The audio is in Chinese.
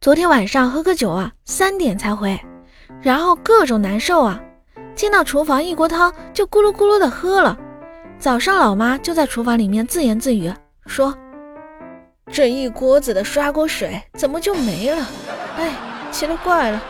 昨天晚上喝个酒啊，三点才回，然后各种难受啊，进到厨房一锅汤就咕噜咕噜的喝了。早上老妈就在厨房里面自言自语说：“这一锅子的刷锅水怎么就没了？哎，奇了怪了。”